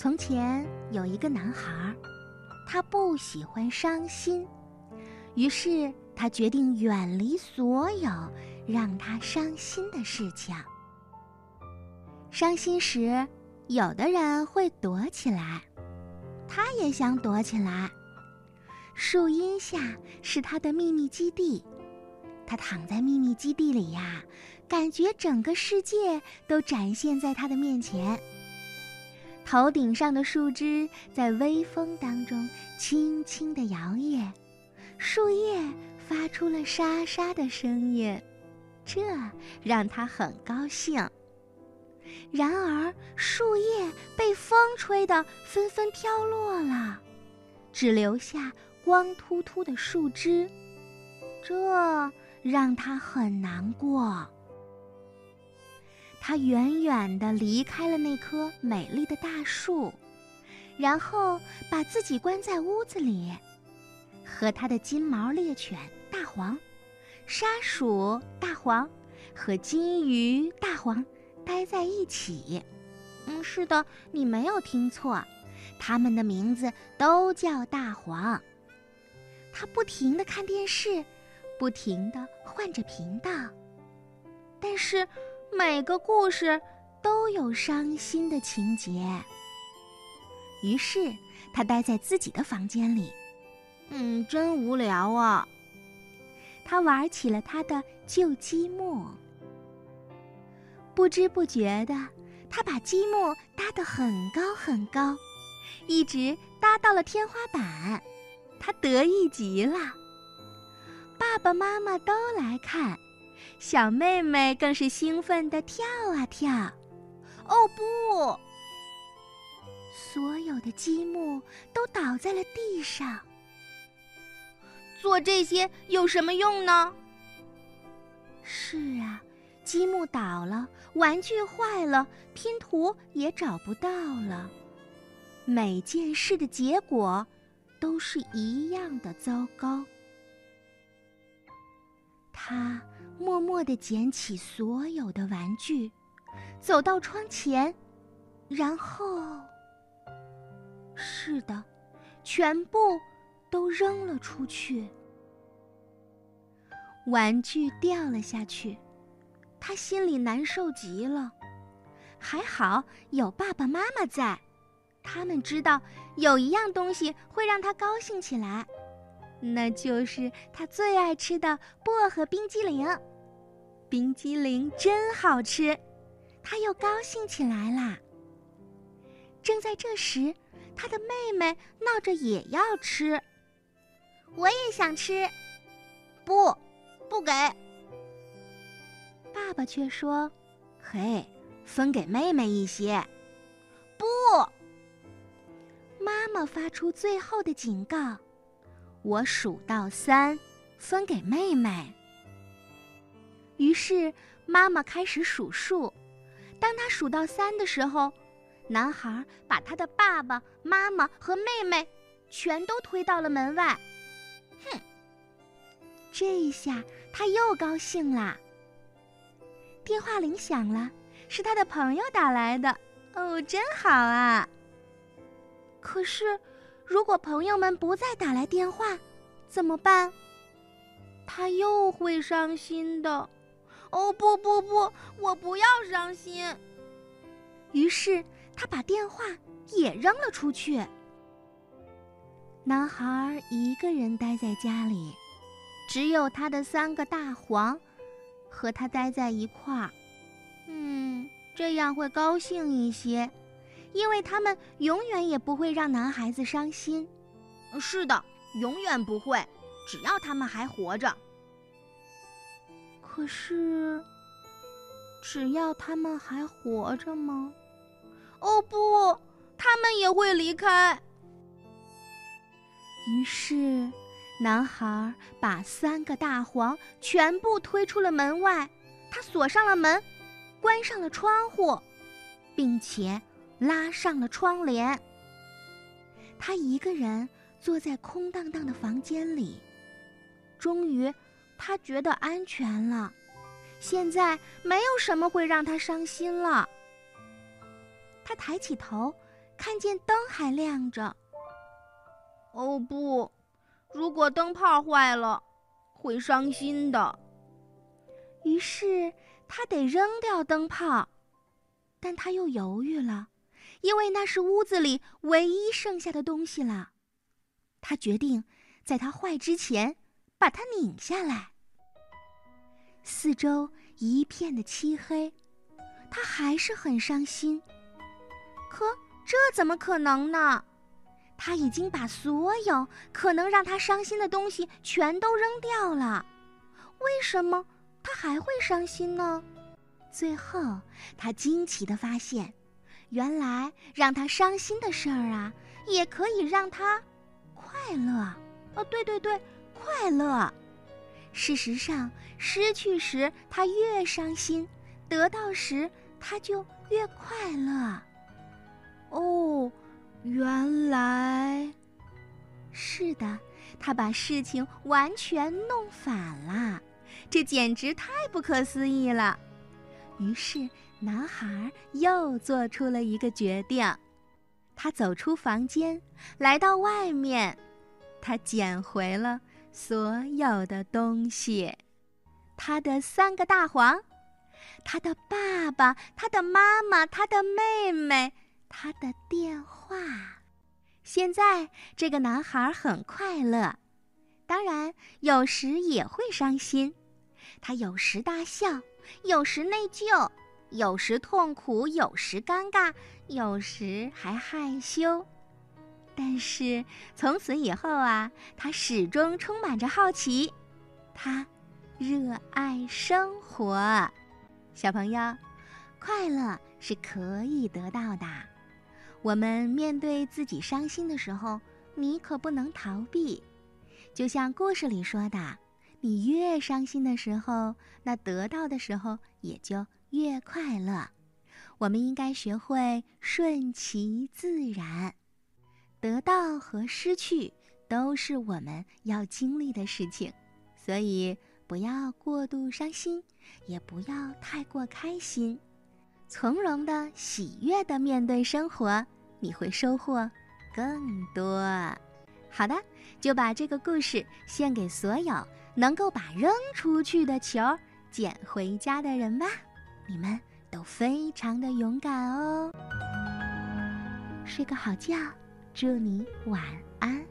从前有一个男孩，他不喜欢伤心，于是他决定远离所有让他伤心的事情。伤心时，有的人会躲起来，他也想躲起来。树荫下是他的秘密基地，他躺在秘密基地里呀，感觉整个世界都展现在他的面前。头顶上的树枝在微风当中轻轻地摇曳，树叶发出了沙沙的声音，这让他很高兴。然而，树叶被风吹得纷纷飘落了，只留下光秃秃的树枝，这让他很难过。他远远地离开了那棵美丽的大树，然后把自己关在屋子里，和他的金毛猎犬大黄、沙鼠大黄和金鱼大黄待在一起。嗯，是的，你没有听错，他们的名字都叫大黄。他不停地看电视，不停地换着频道，但是。每个故事都有伤心的情节，于是他待在自己的房间里，嗯，真无聊啊。他玩起了他的旧积木，不知不觉的，他把积木搭得很高很高，一直搭到了天花板，他得意极了。爸爸妈妈都来看。小妹妹更是兴奋地跳啊跳，哦不！所有的积木都倒在了地上。做这些有什么用呢？是啊，积木倒了，玩具坏了，拼图也找不到了，每件事的结果都是一样的糟糕。他。默默地捡起所有的玩具，走到窗前，然后，是的，全部都扔了出去。玩具掉了下去，他心里难受极了。还好有爸爸妈妈在，他们知道有一样东西会让他高兴起来，那就是他最爱吃的薄荷冰激凌。冰激凌真好吃，他又高兴起来啦。正在这时，他的妹妹闹着也要吃。我也想吃，不，不给。爸爸却说：“嘿，分给妹妹一些。”不。妈妈发出最后的警告：“我数到三，分给妹妹。”于是，妈妈开始数数。当他数到三的时候，男孩把他的爸爸妈妈和妹妹全都推到了门外。哼！这一下他又高兴啦。电话铃响了，是他的朋友打来的。哦，真好啊！可是，如果朋友们不再打来电话，怎么办？他又会伤心的。哦不不不，我不要伤心。于是他把电话也扔了出去。男孩一个人待在家里，只有他的三个大黄和他待在一块儿。嗯，这样会高兴一些，因为他们永远也不会让男孩子伤心。是的，永远不会，只要他们还活着。可是，只要他们还活着吗？哦不，他们也会离开。于是，男孩把三个大黄全部推出了门外，他锁上了门，关上了窗户，并且拉上了窗帘。他一个人坐在空荡荡的房间里，终于。他觉得安全了，现在没有什么会让他伤心了。他抬起头，看见灯还亮着。哦不，如果灯泡坏了，会伤心的。于是他得扔掉灯泡，但他又犹豫了，因为那是屋子里唯一剩下的东西了。他决定在它坏之前把它拧下来。四周一片的漆黑，他还是很伤心。可这怎么可能呢？他已经把所有可能让他伤心的东西全都扔掉了，为什么他还会伤心呢？最后，他惊奇的发现，原来让他伤心的事儿啊，也可以让他快乐。哦，对对对，快乐。事实上，失去时他越伤心，得到时他就越快乐。哦。原来，是的，他把事情完全弄反了，这简直太不可思议了。于是，男孩又做出了一个决定，他走出房间，来到外面，他捡回了所有的东西：他的三个大黄，他的爸爸，他的妈妈，他的妹妹。他的电话。现在这个男孩很快乐，当然有时也会伤心。他有时大笑，有时内疚，有时痛苦，有时尴尬，有时还害羞。但是从此以后啊，他始终充满着好奇。他热爱生活。小朋友，快乐是可以得到的。我们面对自己伤心的时候，你可不能逃避。就像故事里说的，你越伤心的时候，那得到的时候也就越快乐。我们应该学会顺其自然，得到和失去都是我们要经历的事情，所以不要过度伤心，也不要太过开心。从容的、喜悦的面对生活，你会收获更多。好的，就把这个故事献给所有能够把扔出去的球捡回家的人吧。你们都非常的勇敢哦。睡个好觉，祝你晚安。